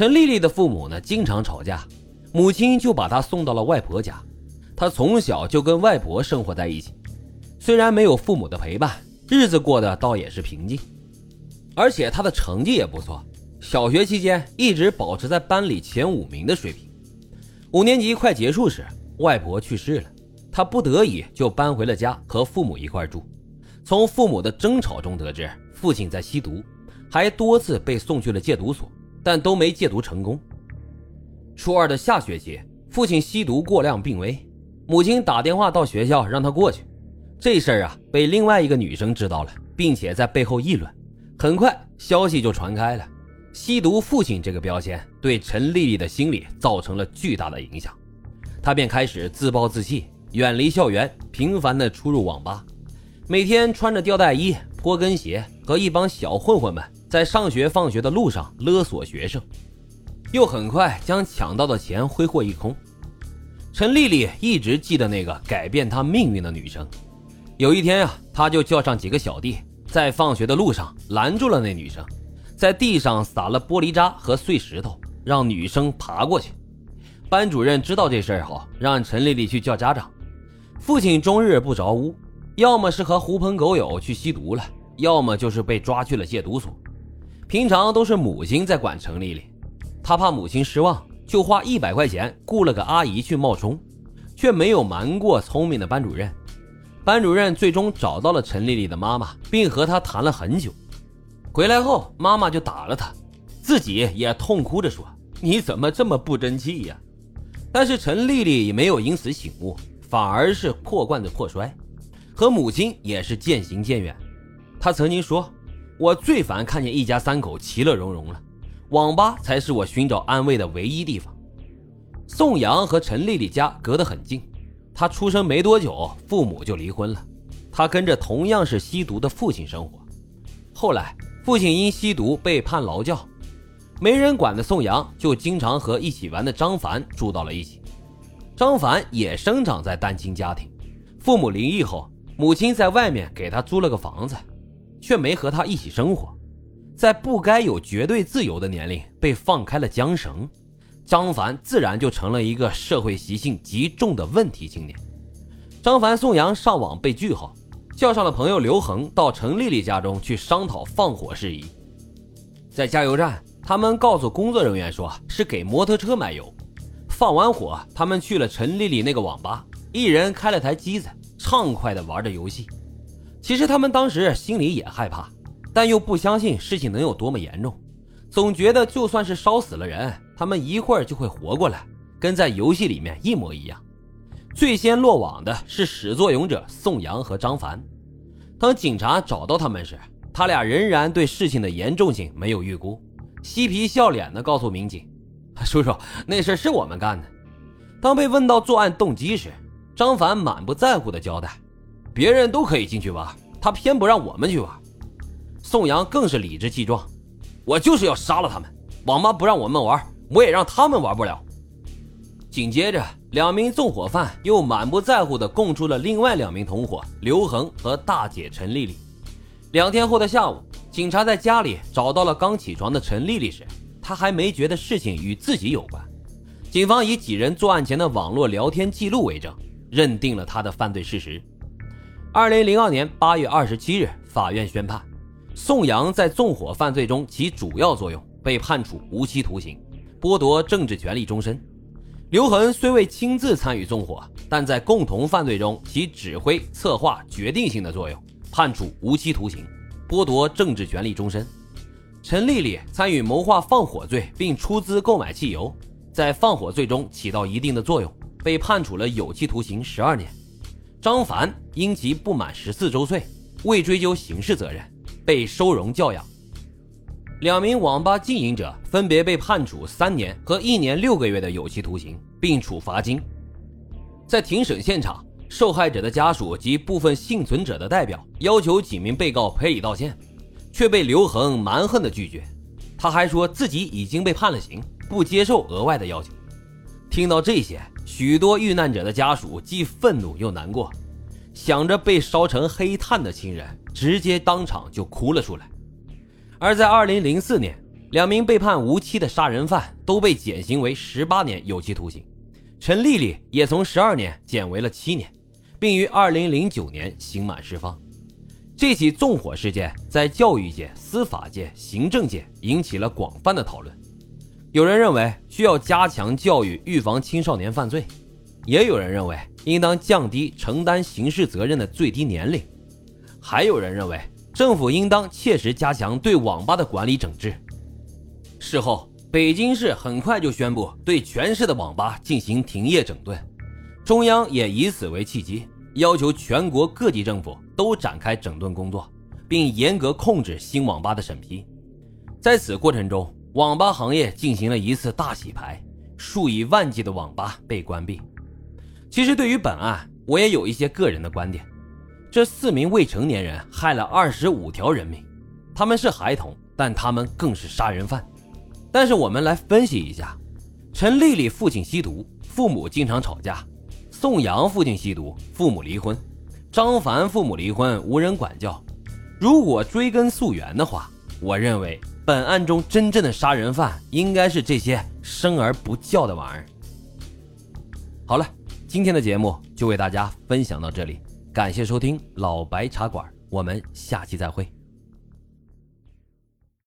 陈丽丽的父母呢，经常吵架，母亲就把她送到了外婆家。她从小就跟外婆生活在一起，虽然没有父母的陪伴，日子过得倒也是平静。而且她的成绩也不错，小学期间一直保持在班里前五名的水平。五年级快结束时，外婆去世了，她不得已就搬回了家，和父母一块住。从父母的争吵中得知，父亲在吸毒，还多次被送去了戒毒所。但都没戒毒成功。初二的下学期，父亲吸毒过量病危，母亲打电话到学校让他过去。这事儿啊，被另外一个女生知道了，并且在背后议论。很快，消息就传开了。吸毒父亲这个标签对陈丽丽的心理造成了巨大的影响，她便开始自暴自弃，远离校园，频繁地出入网吧，每天穿着吊带衣、坡跟鞋，和一帮小混混们。在上学放学的路上勒索学生，又很快将抢到的钱挥霍一空。陈丽丽一直记得那个改变她命运的女生。有一天啊，她就叫上几个小弟，在放学的路上拦住了那女生，在地上撒了玻璃渣和碎石头，让女生爬过去。班主任知道这事儿后，让陈丽丽去叫家长。父亲终日不着屋，要么是和狐朋狗友去吸毒了，要么就是被抓去了戒毒所。平常都是母亲在管陈丽丽，他怕母亲失望，就花一百块钱雇了个阿姨去冒充，却没有瞒过聪明的班主任。班主任最终找到了陈丽丽的妈妈，并和她谈了很久。回来后，妈妈就打了她，自己也痛哭着说：“你怎么这么不争气呀？”但是陈丽丽也没有因此醒悟，反而是破罐子破摔，和母亲也是渐行渐远。她曾经说。我最烦看见一家三口其乐融融了，网吧才是我寻找安慰的唯一地方。宋阳和陈丽丽家隔得很近，他出生没多久，父母就离婚了，他跟着同样是吸毒的父亲生活。后来父亲因吸毒被判劳教，没人管的宋阳就经常和一起玩的张凡住到了一起。张凡也生长在单亲家庭，父母离异后，母亲在外面给他租了个房子。却没和他一起生活，在不该有绝对自由的年龄被放开了缰绳，张凡自然就成了一个社会习性极重的问题青年。张凡、宋阳上网被拒后，叫上了朋友刘恒到陈丽丽家中去商讨放火事宜。在加油站，他们告诉工作人员说是给摩托车买油。放完火，他们去了陈丽丽那个网吧，一人开了台机子，畅快地玩着游戏。其实他们当时心里也害怕，但又不相信事情能有多么严重，总觉得就算是烧死了人，他们一会儿就会活过来，跟在游戏里面一模一样。最先落网的是始作俑者宋阳和张凡。当警察找到他们时，他俩仍然对事情的严重性没有预估，嬉皮笑脸地告诉民警：“叔叔，那事是我们干的。”当被问到作案动机时，张凡满不在乎地交代。别人都可以进去玩，他偏不让我们去玩。宋阳更是理直气壮：“我就是要杀了他们！网吧不让我们玩，我也让他们玩不了。”紧接着，两名纵火犯又满不在乎地供出了另外两名同伙刘恒和大姐陈丽丽。两天后的下午，警察在家里找到了刚起床的陈丽丽时，她还没觉得事情与自己有关。警方以几人作案前的网络聊天记录为证，认定了她的犯罪事实。二零零二年八月二十七日，法院宣判，宋阳在纵火犯罪中起主要作用，被判处无期徒刑，剥夺政治权利终身。刘恒虽未亲自参与纵火，但在共同犯罪中起指挥、策划、决定性的作用，判处无期徒刑，剥夺政治权利终身。陈丽丽参与谋划放火罪，并出资购买汽油，在放火罪中起到一定的作用，被判处了有期徒刑十二年。张凡因其不满十四周岁，未追究刑事责任，被收容教养。两名网吧经营者分别被判处三年和一年六个月的有期徒刑，并处罚金。在庭审现场，受害者的家属及部分幸存者的代表要求几名被告赔礼道歉，却被刘恒蛮横地拒绝。他还说自己已经被判了刑，不接受额外的要求。听到这些。许多遇难者的家属既愤怒又难过，想着被烧成黑炭的亲人，直接当场就哭了出来。而在2004年，两名被判无期的杀人犯都被减刑为十八年有期徒刑，陈丽丽也从十二年减为了七年，并于二零零九年刑满释放。这起纵火事件在教育界、司法界、行政界引起了广泛的讨论。有人认为需要加强教育，预防青少年犯罪；也有人认为应当降低承担刑事责任的最低年龄；还有人认为政府应当切实加强对网吧的管理整治。事后，北京市很快就宣布对全市的网吧进行停业整顿，中央也以此为契机，要求全国各地政府都展开整顿工作，并严格控制新网吧的审批。在此过程中，网吧行业进行了一次大洗牌，数以万计的网吧被关闭。其实，对于本案，我也有一些个人的观点。这四名未成年人害了二十五条人命，他们是孩童，但他们更是杀人犯。但是我们来分析一下：陈丽丽父亲吸毒，父母经常吵架；宋阳父亲吸毒，父母离婚；张凡父母离婚，无人管教。如果追根溯源的话，我认为本案中真正的杀人犯应该是这些生而不教的玩意儿。好了，今天的节目就为大家分享到这里，感谢收听老白茶馆，我们下期再会。